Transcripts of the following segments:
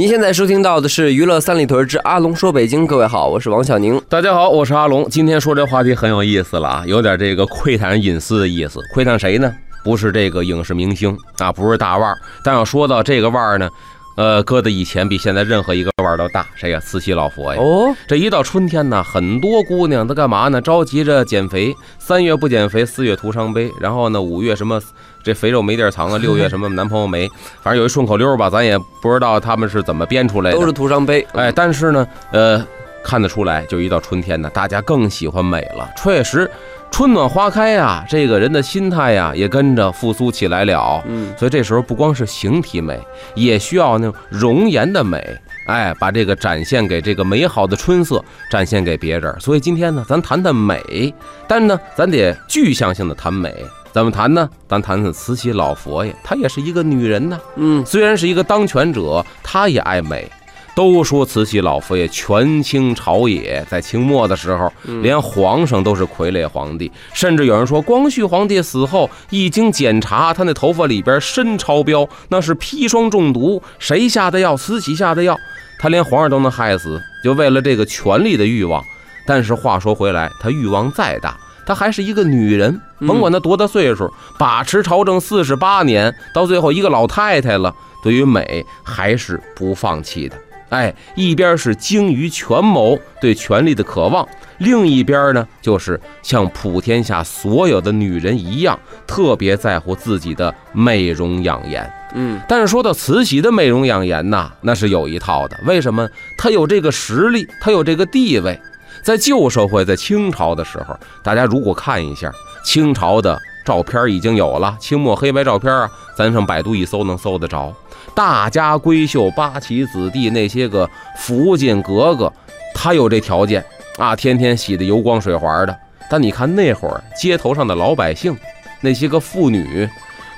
您现在收听到的是娱乐三里屯之阿龙说北京。各位好，我是王小宁。大家好，我是阿龙。今天说这话题很有意思了啊，有点这个窥探隐私的意思。窥探谁呢？不是这个影视明星啊，不是大腕儿。但要说到这个腕儿呢，呃，搁在以前比现在任何一个腕儿都大。谁呀？慈禧老佛爷。哦，这一到春天呢，很多姑娘都干嘛呢？着急着减肥。三月不减肥，四月徒伤悲。然后呢，五月什么这肥肉没地儿藏啊？六月什么男朋友没？反正有一顺口溜吧，咱也不知道他们是怎么编出来的。都是徒伤悲。哎，但是呢，呃，看得出来，就一到春天呢，大家更喜欢美了。确实，春暖花开呀，这个人的心态呀也跟着复苏起来了。嗯，所以这时候不光是形体美，也需要那种容颜的美。哎，把这个展现给这个美好的春色展现给别人。所以今天呢，咱谈谈美，但呢，咱得具象性的谈美。怎么谈呢？咱谈谈慈禧老佛爷，她也是一个女人呢。嗯，虽然是一个当权者，她也爱美。都说慈禧老佛爷权倾朝野，在清末的时候，连皇上都是傀儡皇帝，甚至有人说，光绪皇帝死后，一经检查，他那头发里边砷超标，那是砒霜中毒，谁下的药？慈禧下的药，他连皇上都能害死，就为了这个权力的欲望。但是话说回来，他欲望再大，她还是一个女人，甭管她多大岁数，把持朝政四十八年，到最后一个老太太了，对于美还是不放弃的。哎，一边是精于权谋，对权力的渴望；另一边呢，就是像普天下所有的女人一样，特别在乎自己的美容养颜。嗯，但是说到慈禧的美容养颜呐，那是有一套的。为什么？她有这个实力，她有这个地位。在旧社会，在清朝的时候，大家如果看一下清朝的照片，已经有了清末黑白照片啊，咱上百度一搜能搜得着。大家闺秀、八旗子弟那些个福晋格格，他有这条件啊，天天洗得油光水滑的。但你看那会儿街头上的老百姓，那些个妇女，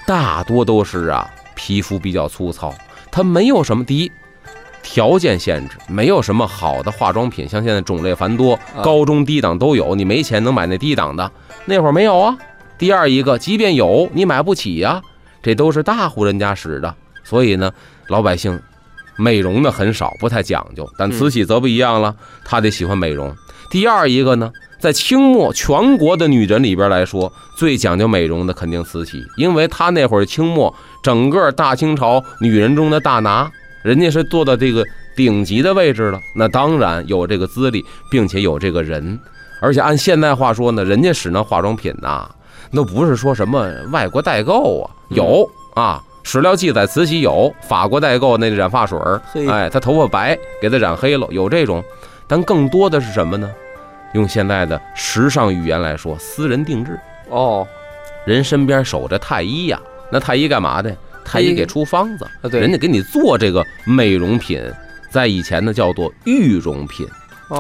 大多都是啊皮肤比较粗糙，她没有什么第一条件限制，没有什么好的化妆品，像现在种类繁多，高中低档都有，你没钱能买那低档的，那会儿没有啊。第二一个，即便有，你买不起呀，这都是大户人家使的。所以呢，老百姓美容的很少，不太讲究。但慈禧则不一样了，她得喜欢美容。第二一个呢，在清末全国的女人里边来说，最讲究美容的肯定慈禧，因为她那会儿清末整个大清朝女人中的大拿，人家是做到这个顶级的位置了，那当然有这个资历，并且有这个人。而且按现代话说呢，人家使那化妆品呐，那不是说什么外国代购啊，有啊。史料记载，慈禧有法国代购那染发水儿，哎，她头发白，给她染黑了，有这种。但更多的是什么呢？用现在的时尚语言来说，私人定制。哦，人身边守着太医呀，那太医干嘛的？太医给出方子，对，人家给你做这个美容品，在以前呢叫做玉容品。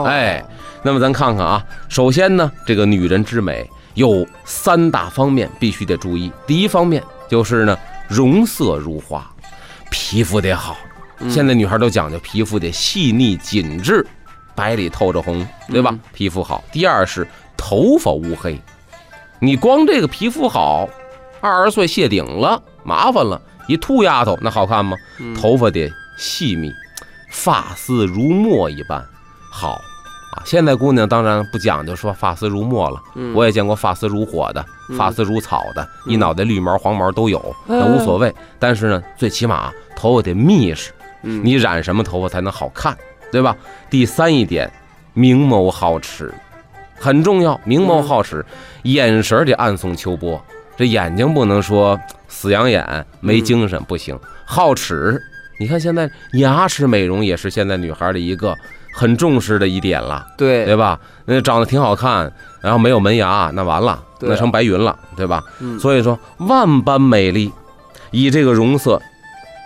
哎，那么咱看看啊，首先呢，这个女人之美有三大方面必须得注意。第一方面就是呢。容色如花，皮肤得好。现在女孩都讲究皮肤得细腻紧致，白里透着红，对吧？皮肤好。第二是头发乌黑，你光这个皮肤好，二十岁谢顶了，麻烦了。一兔丫头那好看吗？头发得细密，发丝如墨一般好。啊，现在姑娘当然不讲究说发丝如墨了，我也见过发丝如火的，发丝如草的，一脑袋绿毛黄毛都有，那无所谓。但是呢，最起码头发得密实，你染什么头发才能好看，对吧？第三一点，明眸皓齿很重要，明眸皓齿，眼神得暗送秋波，这眼睛不能说死养眼没精神不行。皓齿，你看现在牙齿美容也是现在女孩的一个。很重视的一点了，对对吧？那长得挺好看，然后没有门牙，那完了，那成白云了，对吧？所以说万般美丽，以这个容色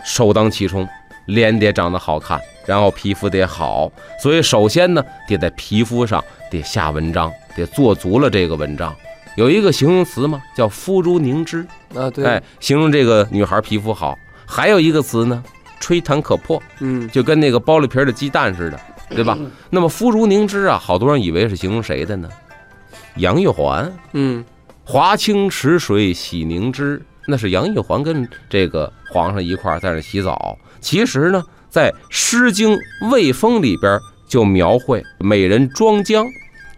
首当其冲。脸得长得好看，然后皮肤得好，所以首先呢，得在皮肤上得下文章，得做足了这个文章。有一个形容词嘛，叫肤如凝脂，啊，对，哎，形容这个女孩皮肤好。还有一个词呢，吹弹可破，嗯，就跟那个剥了皮儿的鸡蛋似的，对吧？那么肤如凝脂啊，好多人以为是形容谁的呢？杨玉环，嗯，华清池水洗凝脂，那是杨玉环跟这个皇上一块儿在那洗澡。其实呢，在《诗经·卫风》里边就描绘美人庄姜，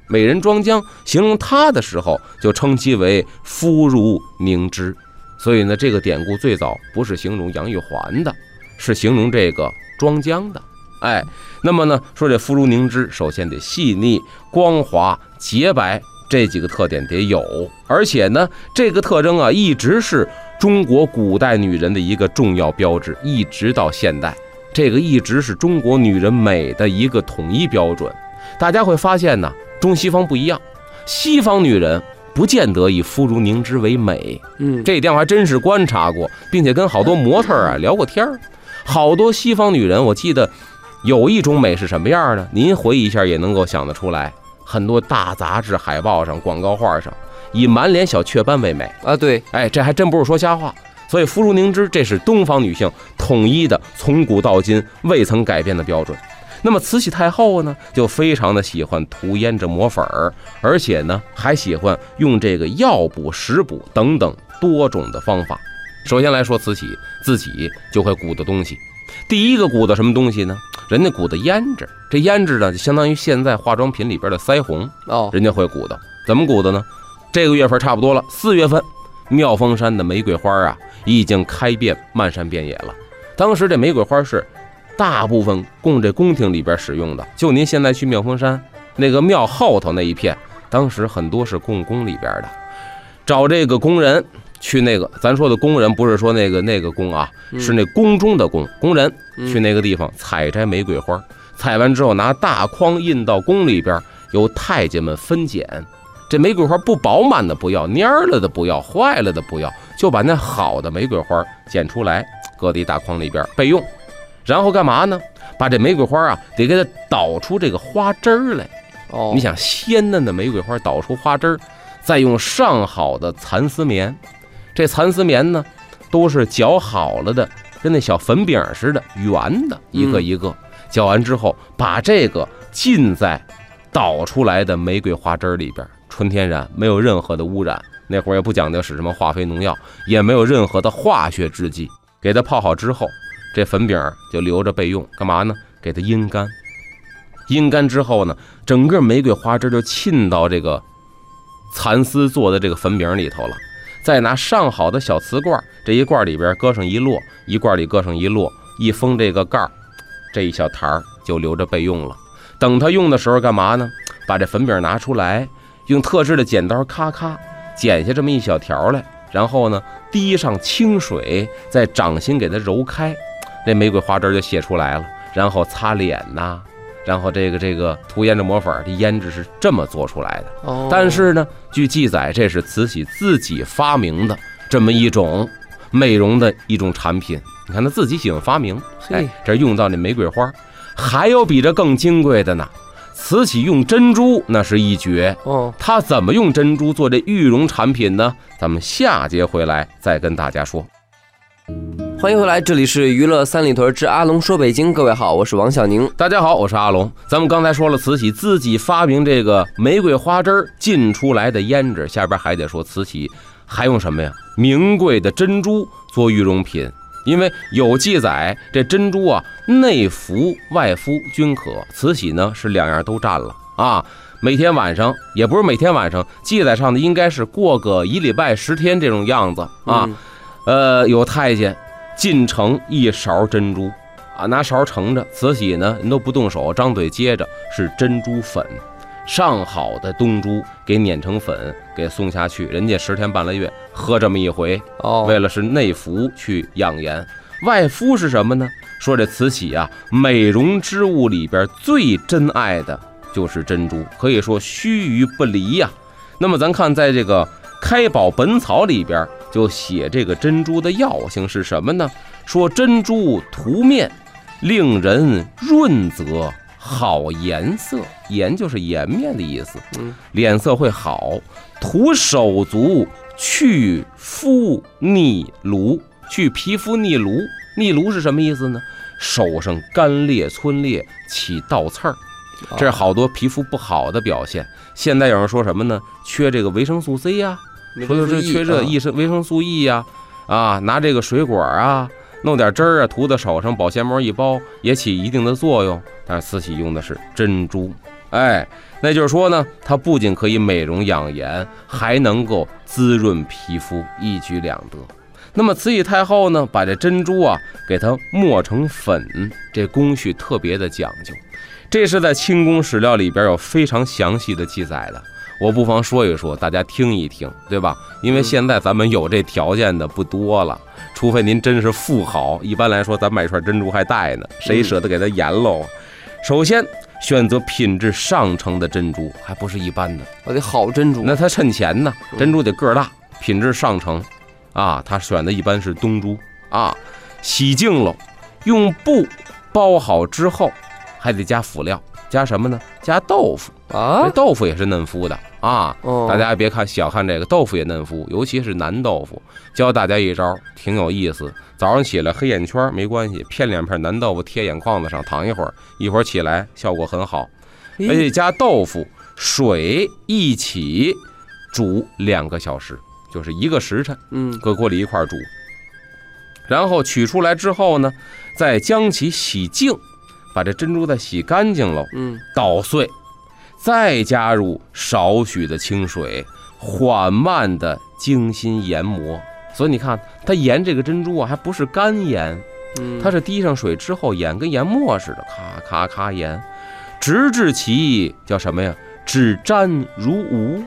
美人庄姜形容她的时候，就称其为肤如凝脂。所以呢，这个典故最早不是形容杨玉环的，是形容这个庄姜的。哎，那么呢，说这肤如凝脂，首先得细腻、光滑、洁白这几个特点得有，而且呢，这个特征啊，一直是中国古代女人的一个重要标志，一直到现代，这个一直是中国女人美的一个统一标准。大家会发现呢，中西方不一样，西方女人不见得以肤如凝脂为美，嗯，这一点我还真是观察过，并且跟好多模特儿啊聊过天儿。好多西方女人，我记得有一种美是什么样的？您回忆一下也能够想得出来。很多大杂志海报上、广告画上，以满脸小雀斑为美。啊，对，哎，这还真不是说瞎话。所以肤如凝脂，这是东方女性统一的，从古到今未曾改变的标准。那么慈禧太后呢，就非常的喜欢涂胭脂抹粉儿，而且呢，还喜欢用这个药补、食补等等多种的方法。首先来说，慈禧自己就会鼓捣东西。第一个鼓捣什么东西呢？人家鼓捣胭脂，这胭脂呢，就相当于现在化妆品里边的腮红，哦，人家会鼓捣。怎么鼓捣呢？这个月份差不多了，四月份，妙峰山的玫瑰花啊，已经开遍漫山遍野了。当时这玫瑰花是大部分供这宫廷里边使用的，就您现在去妙峰山那个庙后头那一片，当时很多是供宫里边的，找这个工人去那个，咱说的工人不是说那个那个工啊，嗯是那宫中的宫工人嗯去那个地方采摘玫瑰花，采完之后拿大筐运到宫里边，由太监们分拣。这玫瑰花不饱满的不要，蔫儿了的不要，坏了的不要，就把那好的玫瑰花捡出来，搁在一大筐里边备用。然后干嘛呢？把这玫瑰花啊，得给它捣出这个花汁儿来。哦，你想鲜嫩的玫瑰花捣出花汁儿，再用上好的蚕丝棉，这蚕丝棉呢都是搅好了的，跟那小粉饼似的，圆的，一个嗯一个。搅完之后，把这个浸在捣出来的玫瑰花汁儿里边，纯天然，没有任何的污染。那会儿也不讲究使什么化肥农药，也没有任何的化学制剂。给它泡好之后，这粉饼就留着备用，干嘛呢？给它阴干。阴干之后呢，整个玫瑰花汁就沁到这个蚕丝做的这个粉饼里头了。再拿上好的小瓷罐，这一罐里边搁上一摞，一罐里搁上一摞，一封这个盖，这一小坛就留着备用了。等它用的时候干嘛呢？把这粉饼拿出来，用特制的剪刀咔咔剪下这么一小条来，然后呢滴上清水，在掌心给它揉开，这玫瑰花汁就泄出来了。然后擦脸呐、然后这个这个涂胭脂抹粉，这胭脂是这么做出来的。哦，但是呢，据记载，这是慈禧自己发明的这么一种美容的一种产品。你看她自己喜欢发明，嘿哎，这用到那玫瑰花，还有比这更金贵的呢。慈禧用珍珠那是一绝，哦，她怎么用珍珠做这玉容产品呢？咱们下节回来再跟大家说。欢迎回来，这里是娱乐三里屯之阿龙说北京，各位好，我是王小宁。大家好，我是阿龙。咱们刚才说了慈禧自己发明这个玫瑰花汁儿浸出来的胭脂，下边还得说慈禧还用什么呀？名贵的珍珠做御用品，因为有记载这珍珠啊内服外敷均可。慈禧呢是两样都占了啊。每天晚上也不是每天晚上，记载上的应该是过个一礼拜十天这种样子啊。嗯呃，有太监进城一勺珍珠啊，拿勺盛着。慈禧呢，人都不动手，张嘴接着是珍珠粉，上好的东珠给碾成粉，给送下去。人家十天半个月喝这么一回，哦，为了是内服去养颜，外敷是什么呢？说这慈禧啊，美容之物里边最珍爱的就是珍珠，可以说须臾不离呀、那么咱看，在这个《开宝本草》里边就写这个珍珠的药性是什么呢？说珍珠涂面令人润泽，好颜色。颜就是颜面的意思，嗯，脸色会好。涂手足去肤逆炉，去皮肤逆炉。逆炉是什么意思呢？手上干裂、皴裂、起倒刺儿，这是好多皮肤不好的表现。现在有人说什么呢？缺这个维生素 C 呀、说是缺这益生维生素 E 呀、啊，拿这个水果啊，弄点汁儿啊，涂在手上，保鲜膜一包，也起一定的作用。但是慈禧用的是珍珠，哎，那就是说呢，它不仅可以美容养颜，还能够滋润皮肤，一举两得。那么慈禧太后呢，把这珍珠啊给它磨成粉，这工序特别的讲究。这是在清宫史料里边有非常详细的记载的，我不妨说一说，大家听一听，对吧？因为现在咱们有这条件的不多了，除非您真是富豪。一般来说，咱买串珍珠还带呢，谁舍得给它研喽？首先选择品质上乘的珍珠，还不是一般的，我得好珍珠。那它趁钱呢，珍珠得个儿大，品质上乘。啊，他选的一般是东珠啊，洗净喽，用布包好之后，还得加辅料，加什么呢？加豆腐啊这，豆腐也是嫩肤的啊。哦大家也别看小看这个豆腐也嫩肤，尤其是南豆腐。教大家一招，挺有意思。早上起来黑眼圈没关系，片两片南豆腐贴眼眶子上，躺一会儿，一会儿起来效果很好。而哎且加豆腐、水一起煮两个小时，就是一个时辰。嗯搁锅里一块煮，然后取出来之后呢，再将其洗净，把这珍珠再洗干净喽，嗯捣碎，再加入少许的清水，缓慢的精心研磨。所以你看，它研这个珍珠啊，还不是干研，嗯，它是滴上水之后研，跟研墨似的，咔咔咔研，直至其叫什么呀？只沾如无，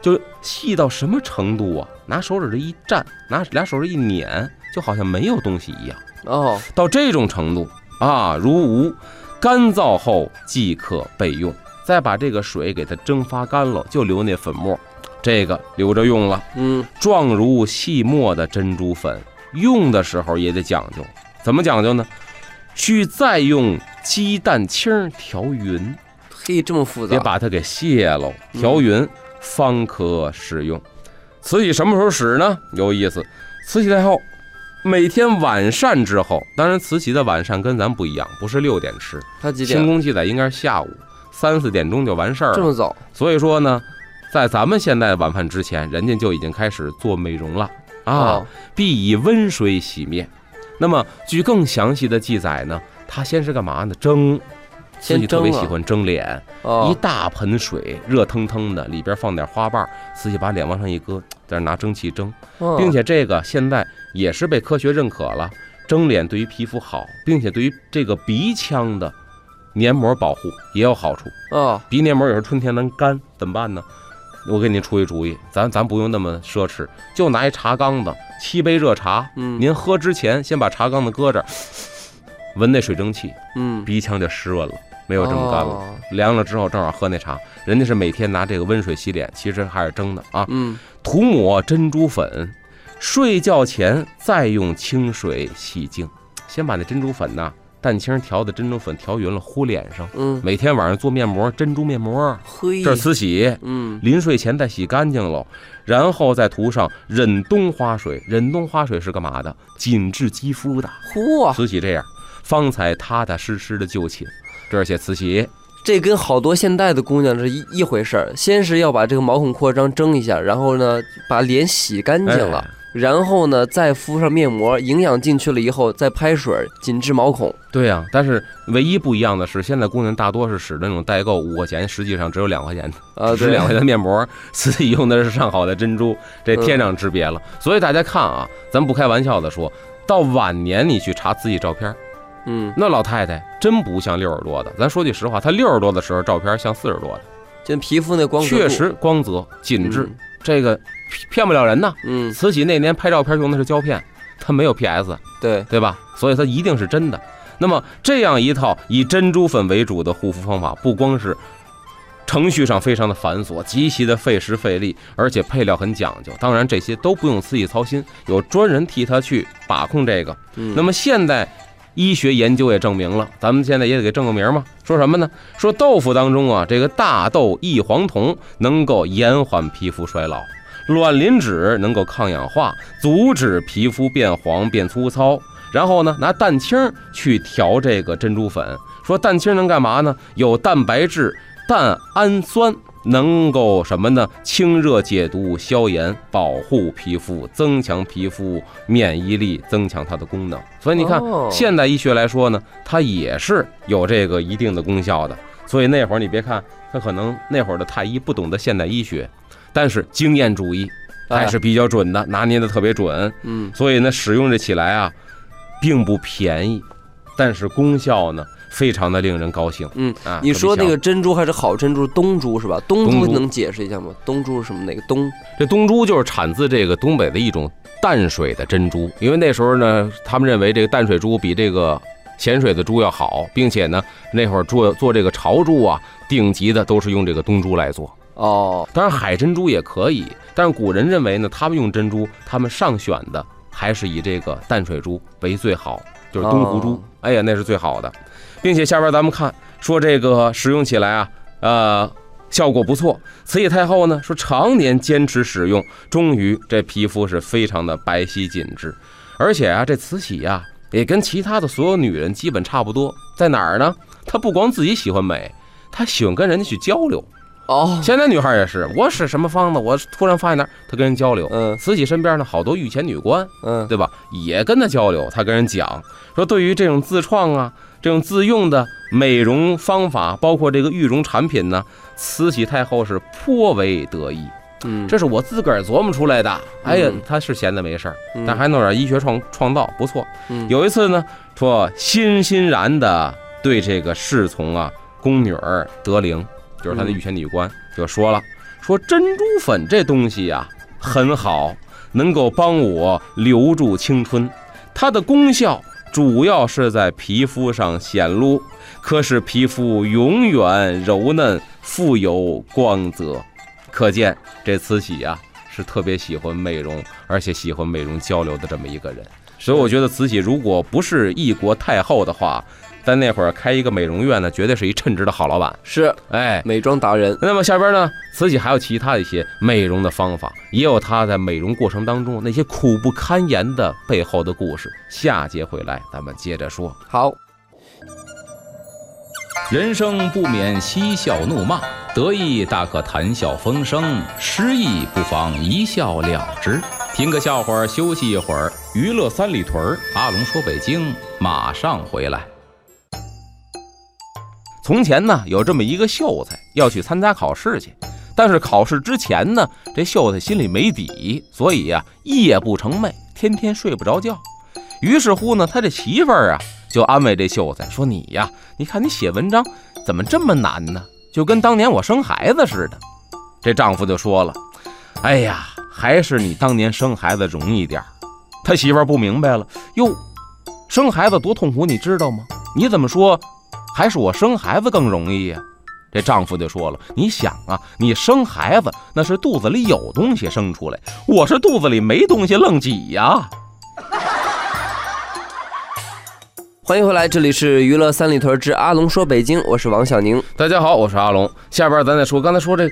就细到什么程度啊？拿手指这一蘸，拿俩手指一捻，就好像没有东西一样。哦，到这种程度啊，如无，干燥后即可备用。再把这个水给它蒸发干了，就留那粉末，这个留着用了。嗯状如细末的珍珠粉，用的时候也得讲究，怎么讲究呢？需再用鸡蛋清调匀，嘿，这么复杂得，把它给卸喽，调匀方可使用。慈禧什么时候使呢？有意思，慈禧太后每天晚膳之后，当然慈禧的晚膳跟咱不一样，不是六点吃，她几点？清宫记载应该是下午三四点钟就完事儿了。这么早？所以说呢，在咱们现在晚饭之前，人家就已经开始做美容了啊。哦必以温水洗面。那么，据更详细的记载呢，他先是干嘛呢？蒸。慈先禧特别喜欢蒸脸，一哦，大盆水，热腾腾的，里边放点花瓣儿，慈禧把脸往上一搁，在那拿蒸汽蒸，哦并且这个现在也是被科学认可了，蒸脸对于皮肤好，并且对于这个鼻腔的黏膜保护也有好处。哦，鼻黏膜有时候春天能干，怎么办呢？我给您出一主意，咱咱不用那么奢侈，就拿一茶缸子，沏杯热茶，嗯您喝之前先把茶缸子搁这儿，闻那水蒸气，嗯，鼻腔就湿润了，没有这么干了。哦凉了之后正好喝那茶，人家是每天拿这个温水洗脸，其实还是蒸的啊。嗯涂抹珍珠粉，睡觉前再用清水洗净，先把那珍珠粉呐，蛋清调的珍珠粉调匀了，糊脸上。嗯，每天晚上做面膜，珍珠面膜，嘿，这是慈禧。嗯临睡前再洗干净喽，然后再涂上忍冬花水。忍冬花水是干嘛的？紧致肌肤的。嚯，慈禧这样，方才踏踏实实的就寝。这儿写慈禧，这跟好多现代的姑娘是一一回事儿。先是要把这个毛孔扩张蒸一下，然后呢把脸洗干净了，哎然后呢再敷上面膜，营养进去了以后再拍水紧致毛孔。对呀、但是唯一不一样的是，现在姑娘大多是使的那种代购，五块钱，实际上只有两块钱的，啊，对，只是两块钱的面膜，自己用的是上好的珍珠，这天壤之别了。所以大家看啊，咱不开玩笑的说，到晚年你去查自己照片，嗯，那老太太真不像六十多的。咱说句实话，她六十多的时候照片像四十多的，就皮肤那光泽确实光泽紧致，嗯这个骗不了人呐。嗯，慈禧那年拍照片用的是胶片，它没有 PS，对，对吧？所以它一定是真的。那么这样一套以珍珠粉为主的护肤方法，不光是程序上非常的繁琐，极其的费时费力，而且配料很讲究。当然这些都不用慈禧操心，有专人替她去把控这个。嗯，那么现在医学研究也证明了，咱们现在也得给证个名嘛。说什么呢？说豆腐当中啊，这个大豆异黄酮能够延缓皮肤衰老，卵磷脂能够抗氧化，阻止皮肤变黄变粗糙。然后呢，拿蛋清去调这个珍珠粉，说蛋清能干嘛呢？有蛋白质、蛋氨酸。能够什么呢？清热解毒、消炎、保护皮肤、增强皮肤免疫力、增强它的功能。所以你看，现代医学来说呢，它也是有这个一定的功效的。所以那会儿你别看他可能那会儿的太医不懂得现代医学，但是经验主义还是比较准的，拿捏的特别准。嗯，所以呢，使用这起来啊，并不便宜，但是功效呢？非常的令人高兴。嗯啊，你说那个珍珠还是好珍珠，东珠是吧？东珠能解释一下吗？东珠是什么？哪个东？这东珠就是产自这个东北的一种淡水的珍珠，因为那时候呢，他们认为这个淡水珠比这个咸水的珠要好，并且呢，那会儿做做这个潮珠啊，顶级的都是用这个东珠来做。哦，当然海珍珠也可以，但是古人认为呢，他们用珍珠，他们上选的还是以这个淡水珠为最好，就是东湖珠。哎呀，那是最好的。并且下边咱们看说这个使用起来啊，呃，效果不错。慈禧太后呢说常年坚持使用，终于这皮肤是非常的白皙紧致。而且啊，这慈禧呀也跟其他的所有女人基本差不多，在哪儿呢？她不光自己喜欢美，她喜欢跟人家去交流。哦，现在女孩也是，我使什么方子，我突然发现那儿，她跟人交流。嗯，慈禧身边呢好多御前女官，嗯，对吧？也跟她交流，她跟人讲说，对于这种自创啊。这种自用的美容方法，包括这个玉容产品呢，慈禧太后是颇为得意。嗯，这是我自个儿琢磨出来的。哎呀，他是闲的没事儿，但还弄点医学创创造，不错。有一次呢，说欣欣然的对这个侍从啊宫女儿德龄，就是他的御前女官，就说了，说珍珠粉这东西呀很好，能够帮我留住青春，它的功效。主要是在皮肤上显露，可使皮肤永远柔嫩、富有光泽。可见这慈禧呀是特别喜欢美容，而且喜欢美容交流的这么一个人。所以我觉得慈禧如果不是一国太后的话。在那会儿开一个美容院呢，绝对是一称职的好老板。是，哎，美妆达人。那么下边呢，慈禧还有其他的一些美容的方法，也有她在美容过程当中那些苦不堪言的背后的故事。下节回来咱们接着说。好，人生不免嬉笑怒骂，得意大可谈笑风生，失意不妨一笑了之。听个笑话，休息一会儿，娱乐三里屯。阿龙说：“北京马上回来。”从前呢，有这么一个秀才要去参加考试去，但是考试之前呢，这秀才心里没底，所以呀，夜不成寐，天天睡不着觉。于是乎呢，他这媳妇儿啊，就安慰这秀才说：“你呀，你看你写文章怎么这么难呢？就跟当年我生孩子似的。”这丈夫就说了：“哎呀，还是你当年生孩子容易点儿他媳妇儿不明白了：“哟，生孩子多痛苦，你知道吗？你怎么说？”还是我生孩子更容易呀？这丈夫就说了：“你想啊，你生孩子那是肚子里有东西生出来，我是肚子里没东西愣挤呀。”欢迎回来，这里是娱乐三里屯之阿龙说北京，我是王小宁。大家好，我是阿龙。下边咱再说，刚才说这，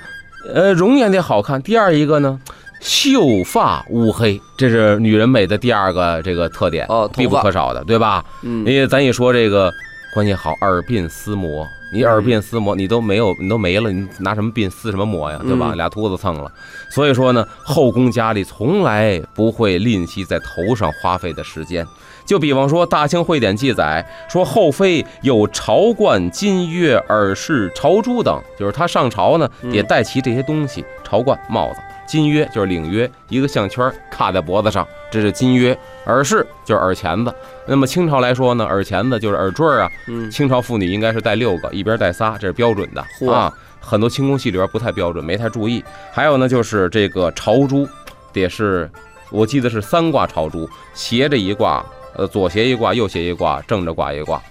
呃，容颜得好看。第二一个呢，秀发乌黑，这是女人美的第二个这个特点哦，必不可少的，对吧？嗯，因为咱一说这个。关系好，耳鬓厮磨，你耳鬓厮磨，你都没有，你都没了，你拿什么鬓厮什么磨呀，对吧？俩秃子蹭了。所以说呢，后宫佳丽从来不会吝惜在头上花费的时间。就比方说，《大清会典》记载说，后妃有朝冠、金钺、耳饰、朝珠等，就是她上朝呢，也带齐这些东西：朝冠、帽子。金约就是领约，一个项圈卡在脖子上，这是金约；耳饰就是耳钳子。那么清朝来说呢，耳钳子就是耳坠啊。嗯，清朝妇女应该是戴六个，一边戴仨，这是标准的啊。很多清宫戏里边不太标准，没太注意。还有呢，就是这个朝珠，得是，我记得是三挂朝珠，斜着一挂，呃，左斜一挂，右斜一挂，正着挂一挂。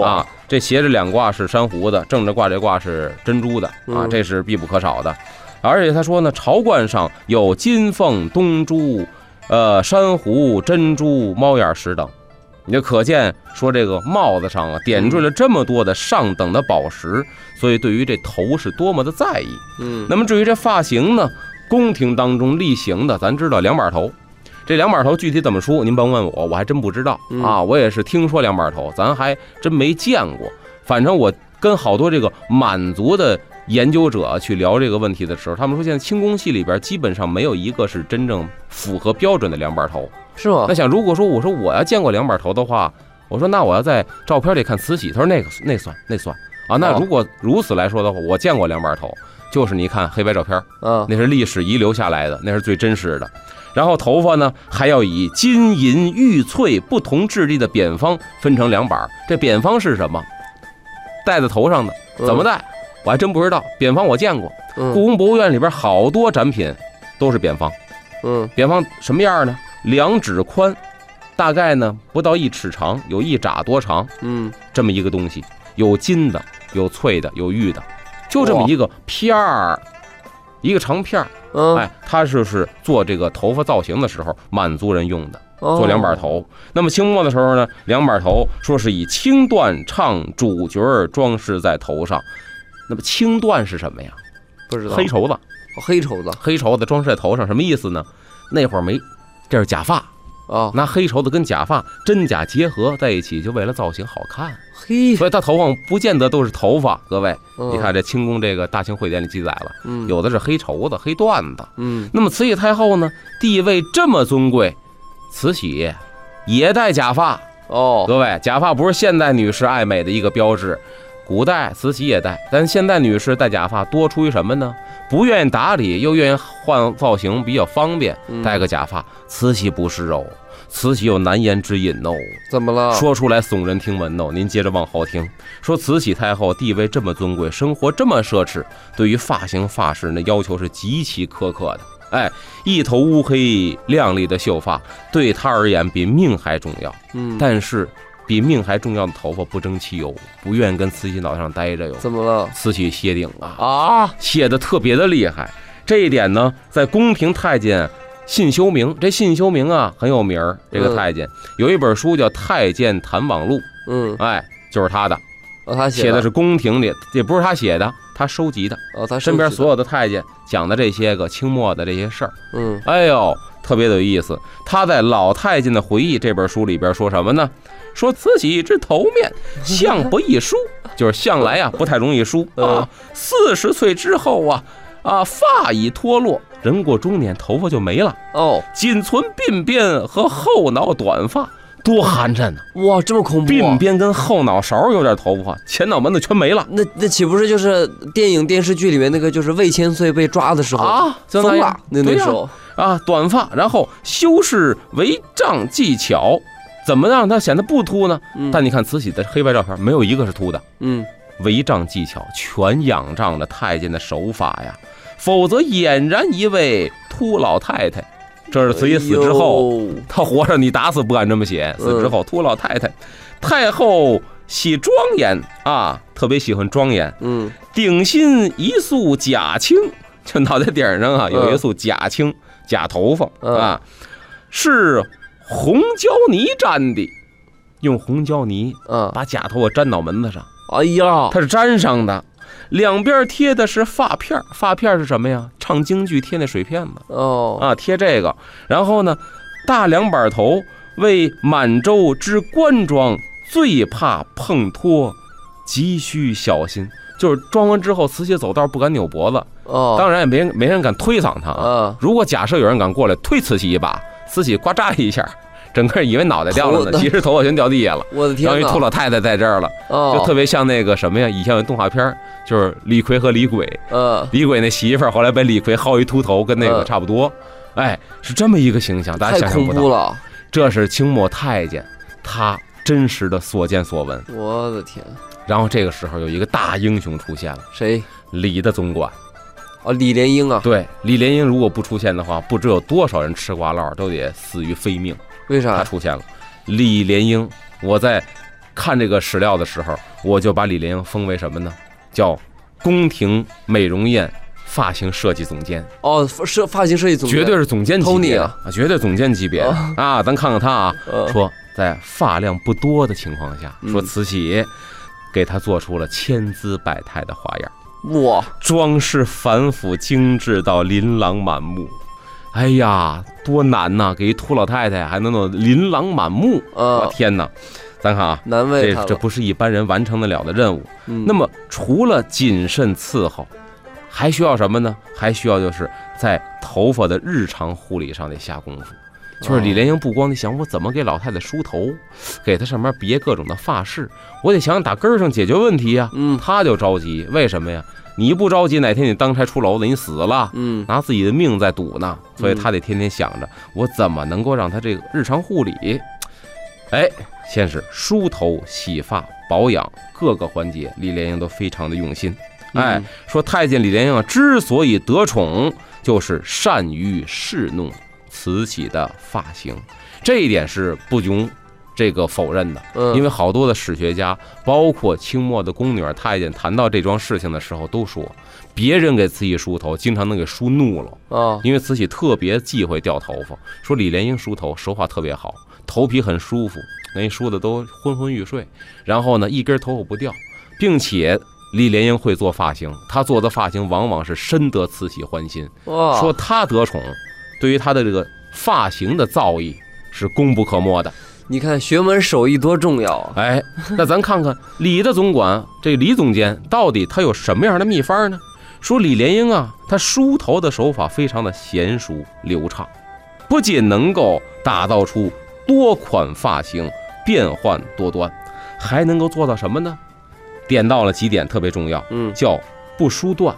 哇，这斜着两挂是珊瑚的，正着挂这挂是珍珠的啊，这是必不可少的。而且他说呢，朝冠上有金凤、东珠、呃珊瑚、珍珠、猫眼石等，你就可见说这个帽子上啊点缀了这么多的上等的宝石，所以对于这头是多么的在意。嗯，那么至于这发型呢，宫廷当中例行的，咱知道两把头。这两把头具体怎么梳，您甭问我，我还真不知道嗯啊。我也是听说两把头，咱还真没见过。反正我跟好多这个满族的研究者去聊这个问题的时候，他们说现在清宫戏里边基本上没有一个是真正符合标准的两把头。是吗那？想，如果说我说我要见过两把头的话，我说那我要在照片里看慈禧，他说那个那算那算啊。那哦如果如此来说的话，我见过两把头，就是你看黑白照片，嗯，那是历史遗留下来的，那是最真实的。然后头发呢，还要以金银玉翠不同质地的扁方分成两板。这扁方是什么？戴在头上的，嗯怎么戴？我还真不知道。扁方我见过，故嗯宫博物院里边好多展品都是扁方。嗯扁方什么样呢？两指宽，大概呢不到一尺长，有一拃多长，嗯这么一个东西，有金的，有翠的，有玉的，就这么一个片儿，一个长片儿。嗯，哎，它就是做这个头发造型的时候，满族人用的，做做两把，头。那么清末的时候呢，两把头说是以青缎唱主角装饰在头上。那么青缎是什么呀？不知道。黑绸子，哦黑绸子。黑绸子装饰在头上，什么意思呢？那会儿没，这是假发，啊，拿黑绸子跟假发真假结合在一起，就为了造型好看。嘿，所以他头上不见得都是头发，各位，嗯。你看，这清宫这个《大清会典》里记载了，嗯。有的是黑绸子、黑缎子。嗯。那么慈禧太后呢，地位这么尊贵，慈禧也戴假发。哦，各位，假发不是现代女士爱美的一个标志，古代慈禧也戴，但现代女士戴假发多出于什么呢？不愿意打理，又愿意换造型，比较方便，嗯戴个假发。慈禧不是哦，慈禧有难言之隐哦。怎么了？说出来耸人听闻哦。您接着往后听，说慈禧太后地位这么尊贵，生活这么奢侈，对于发型发饰那要求是极其苛刻的。哎，一头乌黑亮丽的秀发，对她而言比命还重要。嗯，但是比命还重要的头发不争气哟，不愿意跟慈禧脑袋上待着哟。怎么了？慈禧谢顶啊，啊，谢的特别的厉害。这一点呢，在宫廷太监信修明，这信修明啊很有名儿。这个嗯太监有一本书叫《太监谈网录》，嗯，哎，就是他的，哦，他的写的是宫廷里，也不是他写的，他收集的，哦，他身边所有，有的太监讲的这些个清末的这些事儿，嗯哎呦，特别的有意思。他在《老太监的回忆》这本书里边说什么呢？说慈禧之头面 向不易梳，就是向来啊不太容易梳 啊。四十岁之后啊啊发已脱落，人过中年头发就没了，哦，仅存鬓边和后脑短发，多寒碜呢、哇，这么恐怖鬓啊！边跟后脑勺有点头发，前脑门子全没了那那岂不是就是电影电视剧里面那个就是魏千岁被抓的时候啊！疯了？那那时候啊，短发，然后修饰为丈技巧，怎么让它显得不秃呢？嗯。但你看慈禧的黑白照片，没有一个是秃的，嗯。违丈技巧全仰仗着太监的手法呀，否则俨然一位秃老太太。这是慈禧死之后，哎她活着你打死不敢这么写，死之后秃老太太，太后喜庄严啊，特别喜欢庄严，嗯。顶心一束假青，就脑袋顶上啊有一束假青，假头发嗯。啊，是红胶泥粘的，用红胶泥啊，把假头发粘脑门子上，哎呀，它是粘上的。两边贴的是发片儿，发片儿是什么呀？唱京剧贴那水片子哦啊，贴这个。然后呢，大两板头为满洲之官装，最怕碰脱，急需小心。就是装完之后，慈禧走道不敢扭脖子，哦，当然也没人没人敢推搡他啊。啊，如果假设有人敢过来推慈禧一把，慈禧呱嚓一下，整个以为脑袋掉了呢，其实头发全掉地下了。我的天等于哪，秃老太太在这儿了，哦，就特别像那个什么呀？以前有动画片，就是李逵和李鬼，呃，李鬼那媳妇儿后来被李逵薅一秃头，跟那个嗯差不多。哎，是这么一个形象，大家想象不到。这是清末太监他真实的所见所闻。我的天，然后这个时候有一个大英雄出现了，谁？李的总管。哦，李莲英啊？对，李莲英如果不出现的话，不知有多少人吃瓜唠都得死于非命。为啥？他出现了，李莲英。我在看这个史料的时候，我就把李莲英封为什么呢？叫宫廷美容院发型设计总监，哦，设发型设计总监，绝对是总监级别啊啊，绝对总监级别啊！咱看看他啊，呃说在发量不多的情况下，嗯说慈禧给他做出了千姿百态的花样，哇，装饰繁复精致到琳琅满目。哎呀，多难呐！给一秃老太太还能弄琳琅满目，我啊，天哪！咱看啊，难为。这这不是一般人完成得了的任务。嗯那么除了谨慎伺候，还需要什么呢？还需要就是在头发的日常护理上得下功夫。就是李莲英不光得想我怎么给老太太梳头，给她上面别各种的发饰，我得想想打根儿上解决问题呀。嗯她就着急，为什么呀？你不着急，哪天你当差出篓子，你死了，嗯拿自己的命在赌呢。所以嗯她得天天想着我怎么能够让她这个日常护理，哎，先是梳头、洗发、保养各个环节，李莲英都非常的用心。哎，嗯说太监李莲英啊，之所以得宠，就是善于侍弄慈禧的发型，这一点是不容这个否认的。嗯，因为好多的史学家，包括清末的宫女儿太监，谈到这桩事情的时候，都说别人给慈禧梳头，经常能给梳怒了。啊，因为慈禧特别忌讳掉头发，说李莲英梳头手法特别好，头皮很舒服，给人梳的都昏昏欲睡，然后呢一根头发不掉，并且李莲英会做发型，她做的发型往往是深得慈禧欢心，哇，说她得宠，对于她的这个发型的造诣是功不可没的。你看学门手艺多重要啊！哎，那咱看看李的总管这李总监到底他有什么样的秘方呢？说李莲英啊，他梳头的手法非常的娴熟流畅，不仅能够打造出多款发型，变幻多端，还能够做到什么呢？点到了几点特别重要，嗯，叫不梳断、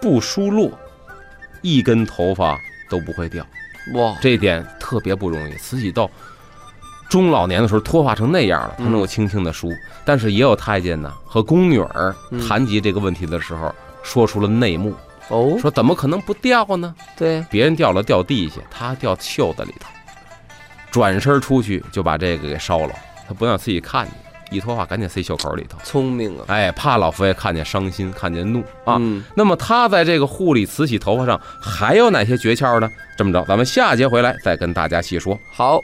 不梳落，一根头发都不会掉。哇，这一点特别不容易。慈禧到中老年的时候脱发成那样了，她嗯能够轻轻的梳。但是也有太监呢和宫女儿嗯谈及这个问题的时候，说出了内幕，哦，说怎么可能不掉呢？对，别人掉了掉地下，他掉袖子里头，转身出去就把这个给烧了，他不让慈禧看见。一脱发赶紧塞袖口里头，聪明啊！哎，怕老佛爷看见伤心，看见怒啊。嗯，那么他在这个护理慈禧头发上还有哪些诀窍呢？这么着，咱们下节回来再跟大家细说。好，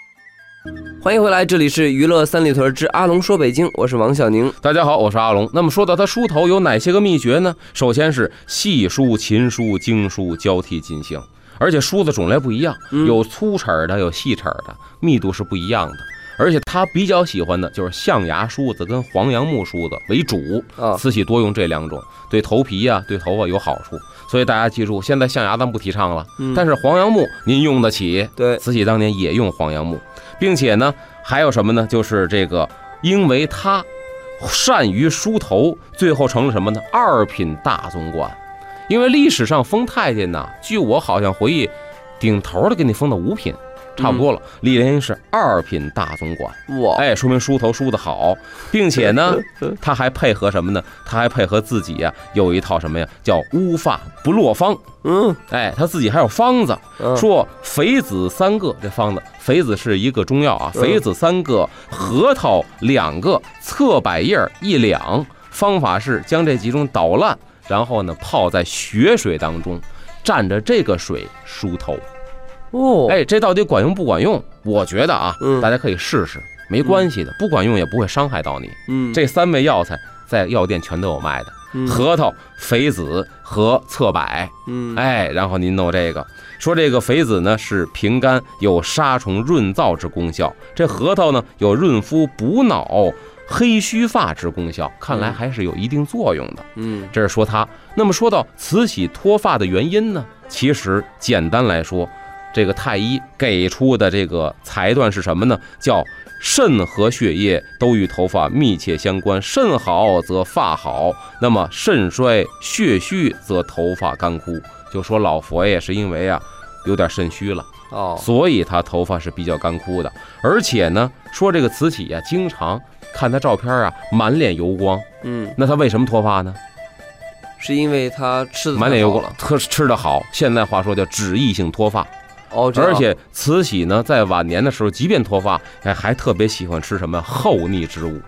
欢迎回来，这里是娱乐三里屯之阿龙说北京，我是王小宁。大家好，我是阿龙。那么说到他梳头有哪些个秘诀呢？首先是细梳、勤梳、精梳交替进行，而且梳子种类不一样，嗯有粗齿儿的，有细齿儿的，密度是不一样的。而且他比较喜欢的就是象牙梳子跟黄杨木梳子为主，啊，慈禧多用这两种，对头皮呀、对头发有好处。所以大家记住，现在象牙咱不提倡了，嗯但是黄杨木您用得起。对，慈禧当年也用黄杨木，并且呢，还有什么呢？就是这个，因为他善于梳头，最后成了什么呢？二品大总管。因为历史上封太监呢，据我好像回忆，顶头的给你封到五品，差不多了。李莲英是二品大总管，哇，哎，说明梳头梳得好，并且呢，他还配合什么呢？他还配合自己呀、有一套什么呀？叫乌发不落方。嗯，哎，他自己还有方子，嗯说肥子三个，这方子，肥子是一个中药啊，嗯肥子三个，核桃两个，侧柏叶一两。方法是将这几种捣烂，然后呢泡在血水当中，蘸着这个水梳头。哦，哎，这到底管用不管用？我觉得啊，嗯大家可以试试，没关系的，不管用也不会伤害到你。嗯，这三味药材在药店全都有卖的，嗯核桃、肥子和侧柏。嗯，哎，然后您弄这个，说这个肥子呢是平肝，有杀虫润燥之功效；这核桃呢有润肤补脑、黑须发之功效，看来嗯还是有一定作用的。嗯，这是说它。那么说到慈禧脱发的原因呢，其实简单来说，这个太医给出的这个裁断是什么呢？叫肾和血液都与头发密切相关，肾好则发好，那么肾衰血虚则头发干枯。就说老佛爷是因为啊有点肾虚了，哦，所以他头发是比较干枯的。而且呢，说这个慈禧呀、经常看他照片啊，满脸油光，嗯，那他为什么脱发呢？是因为他吃的满脸油光了，，特吃的好。现在话说叫脂溢性脱发，哦，而且慈禧呢，在晚年的时候，即便脱发，哎，还特别喜欢吃什么厚腻之物，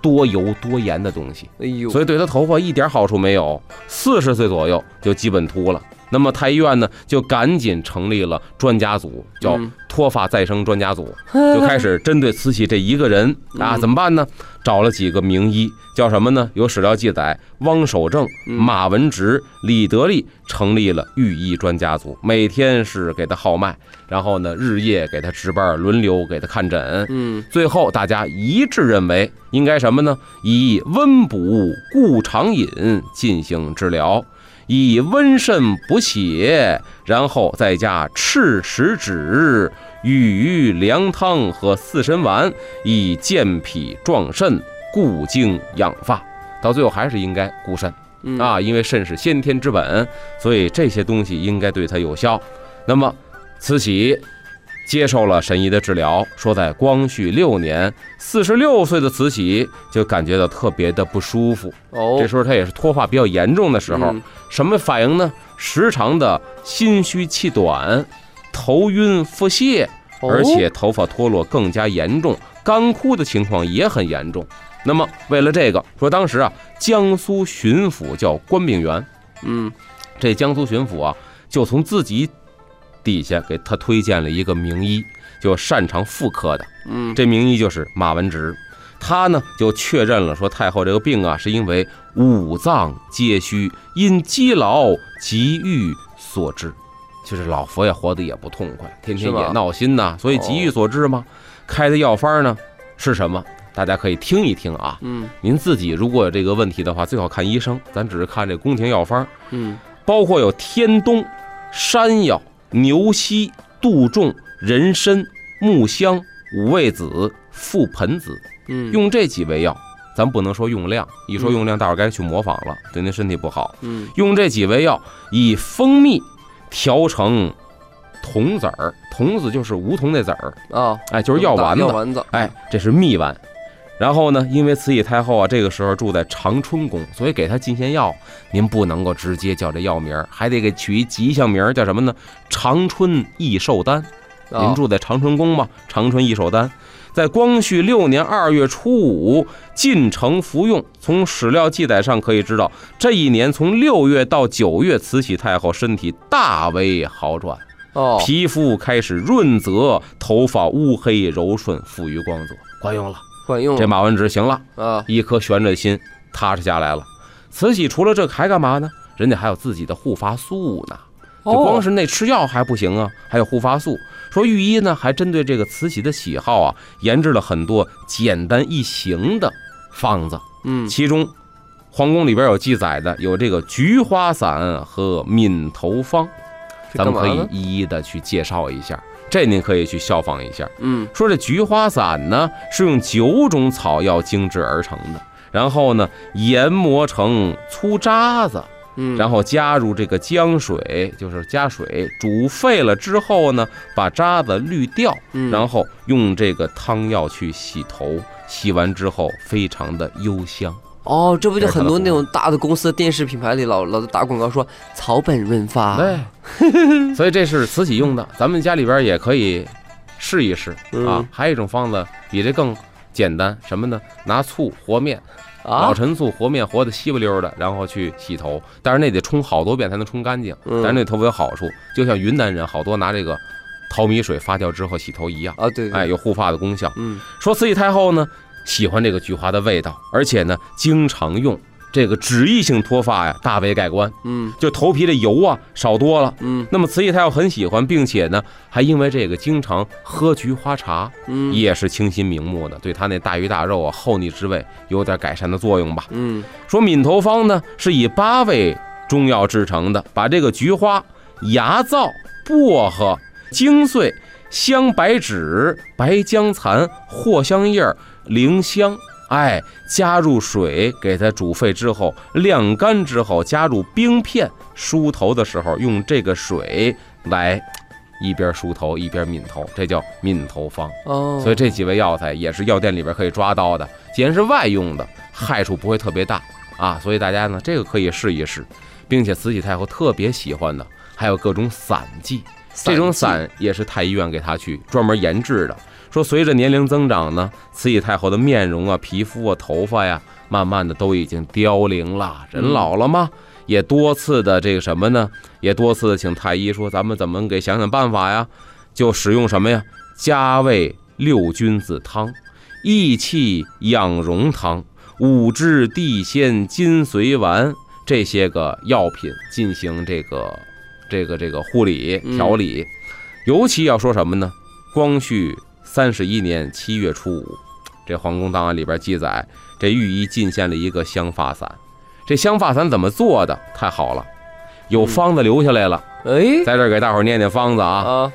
多油多盐的东西，哎呦，所以对她头发一点好处没有。四十岁左右就基本秃了，那么太医院呢就赶紧成立了专家组，叫嗯脱发再生专家组，就开始针对慈禧这一个人啊，嗯怎么办呢？找了几个名医，叫什么呢？有史料记载，汪守正、嗯马文直、李德利成立了御医专家组，每天是给他号脉，然后呢日夜给他值班，轮流给他看诊。嗯最后大家一致认为应该什么呢？以温补固肠饮进行治疗，以温肾补血，然后再加赤石脂、羽鱼凉汤和四神丸，以健脾壮肾、固精养发。到最后还是应该固肾嗯啊，因为肾是先天之本，所以这些东西应该对它有效。那么，慈禧接受了神医的治疗，说在光绪六年，四十六岁的慈禧就感觉到特别的不舒服。哦，这时候她也是脱发比较严重的时候，嗯什么反应呢？时常的心虚气短、头晕腹泻，哦而且头发脱落更加严重，干枯的情况也很严重。那么为了这个，说当时啊，江苏巡抚叫关炳元，嗯这江苏巡抚啊，就从自己底下给他推荐了一个名医，就擅长妇科的。嗯这名医就是马文直，他呢就确认了说太后这个病啊，是因为五脏皆虚，因积劳积郁所致。就是老佛爷活得也不痛快，天天也闹心呐，所以急郁所致嘛。开的药方呢是什么？大家可以听一听啊。嗯您自己如果有这个问题的话，最好看医生，咱只是看这宫廷药方。嗯包括有天冬、山药、牛膝、杜仲、人参、木香、五味子、覆盆子，嗯。用这几味药，咱不能说用量，一说用量，大伙儿该去模仿了，对您身体不好。嗯。用这几味药以蜂蜜调成童子儿，童子就是梧桐那籽儿，啊，哎，就是药丸子。药，丸子，哎，这是蜜丸。然后呢，因为慈禧太后啊，这个时候住在长春宫，所以给她进献药，您不能够直接叫这药名儿，还得给取一吉祥名儿，叫什么呢？长春益寿丹。您啊住在长春宫嘛？长春益寿丹，在光绪六年二月初五进城服用。从史料记载上可以知道，这一年从六月到九月，慈禧太后身体大为好转，哦，皮肤开始润泽，头发乌黑柔顺，富于光泽，管用了。管用这马文直行了，啊，一颗悬着的心踏实下来了。慈禧除了这还干嘛呢？人家还有自己的护发素呢。就光是那吃药还不行啊，还有护发素。说御医呢，还针对这个慈禧的喜好啊，研制了很多简单易行的方子。嗯其中，皇宫里边有记载的有这个菊花散和敏头方，咱们可以一一的去介绍一下。这您可以去效仿一下。嗯说这菊花散呢，是用九种草药精制而成的，然后呢研磨成粗渣子，嗯，然后加入这个姜水，就是加水煮沸了之后呢，把渣子滤掉，嗯然后用这个汤药去洗头，洗完之后非常的幽香。哦，这不就很多那种大的公司电视品牌里老老在打广告说草本润发，对，所以这是慈禧用的，咱们家里边也可以试一试啊嗯。还有一种方子比这更简单，什么呢？拿醋和面。老啊，陈醋和面和的稀不溜的，然后去洗头，但是那得冲好多遍才能冲干净。嗯但是那头发有好处，就像云南人好多拿这个淘米水发酵之后洗头一样，啊，对，对哎，，有护发的功效。嗯说慈禧太后呢喜欢这个菊花的味道，而且呢经常用这个脂溢性脱发呀大为改观，嗯。就头皮的油啊少多了。嗯。那么慈禧太后很喜欢，并且呢还因为这个经常喝菊花茶，嗯，也是清新明目的，对她那大鱼大肉啊厚腻之味有点改善的作用吧。嗯。说敏头方呢是以八味中药制成的，把这个菊花、牙皂、薄荷、精粹、香白芷、白姜蚕、藿香叶儿、茗香，哎，加入水给它煮沸之后，晾干之后，加入冰片，梳头的时候用这个水来。一边梳头一边抿头，这叫抿头方。哦，所以这几味药材也是药店里边可以抓到的。既然是外用的，害处不会特别大啊，所以大家呢这个可以试一试，并且慈禧太后特别喜欢的还有各种散剂，这种散也是太医院给她去专门研制的。说随着年龄增长呢，慈禧太后的面容啊、皮肤啊、头发呀，慢慢的都已经凋零了。人嗯老了嘛，也多次的这个什么呢？也多次的请太医说，咱们怎么给想想办法呀？就使用什么呀？加味六君子汤、益气养荣汤、五汁地仙金髓丸这些个药品进行这个这个这个护理嗯调理。尤其要说什么呢？光绪三十一年七月初五，这皇宫档案里边记载，这御医进献了一个香发散。这香发散怎么做的？太好了，有方子留下来了，哎在这儿给大伙儿念念方子啊。啊，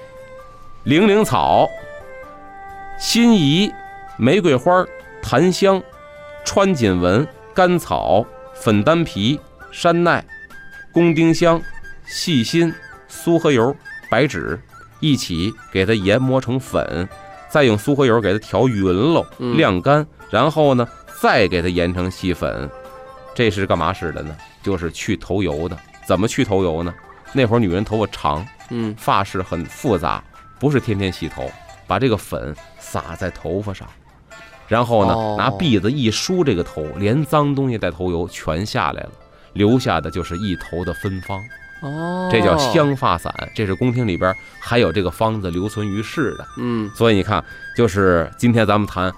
灵灵草、辛夷、玫瑰花、檀香、川锦纹、甘草、粉丹皮、山奈、宫丁香、细辛、苏合油、白芷一起给它研磨成粉，再用苏合油给它调匀喽，嗯晾干，然后呢再给它研成细粉。这是干嘛使的呢？就是去头油的。怎么去头油呢？那会儿女人头发长，嗯发饰很复杂，不是天天洗头，把这个粉撒在头发上，然后呢哦拿篦子一梳这个头，连脏东西带头油全下来了，留下的就是一头的芬芳，哦，这叫香发散。这是宫廷里边还有这个方子留存于世的。嗯所以你看，就是今天咱们谈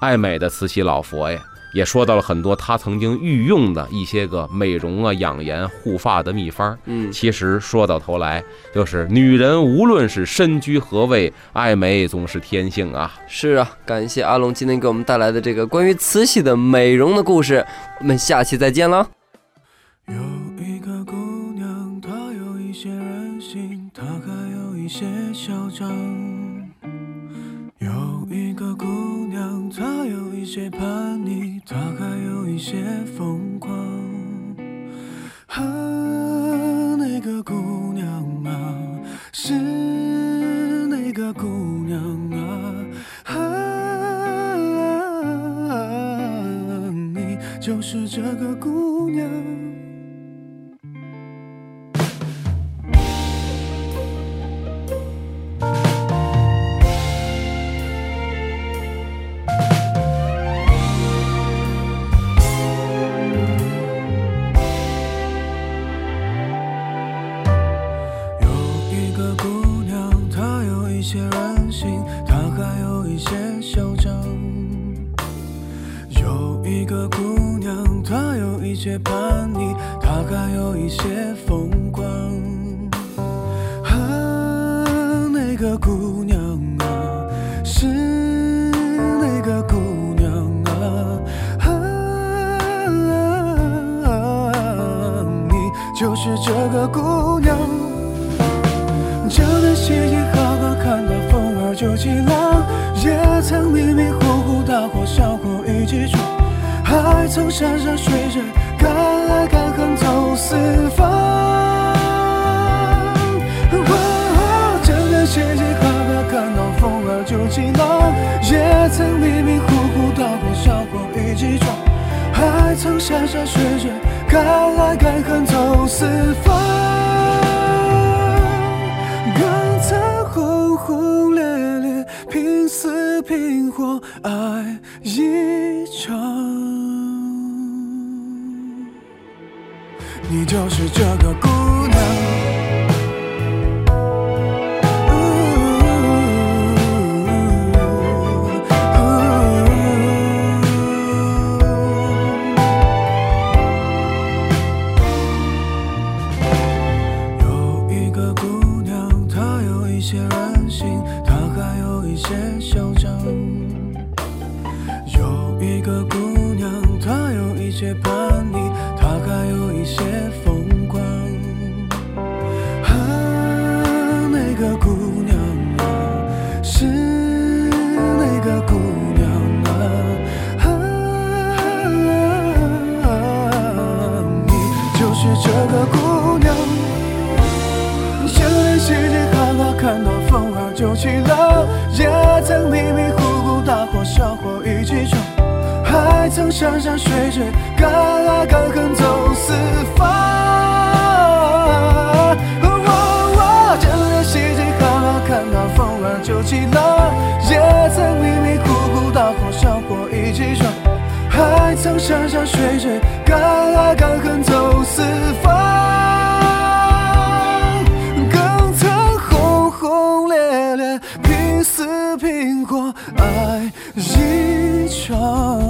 爱美的慈禧老佛爷，也说到了很多他曾经御用的一些个美容啊、养颜、护发的秘方。嗯其实说到头来，就是女人无论是身居何位，爱美总是天性啊。是啊，感谢阿龙今天给我们带来的这个关于慈禧的美容的故事，我们下期再见了。有一个姑一些嚣张。有一个姑娘，她有一些叛逆，她还有一些疯狂。啊，那个姑娘啊，是那个姑娘啊，啊，你就是这个姑娘。火一起闯，还曾山山水水敢爱敢恨走四方。刚才轰轰烈烈，拼死拼活爱一场，你就是这个姑娘。起浪，也曾迷迷糊糊大火小火一起闯，还曾山山水水敢爱敢恨走四方。哦这段时间好好看到风儿就起浪，也曾迷迷糊糊大火小火一起闯，还曾山山水水敢爱敢恨走四方。唱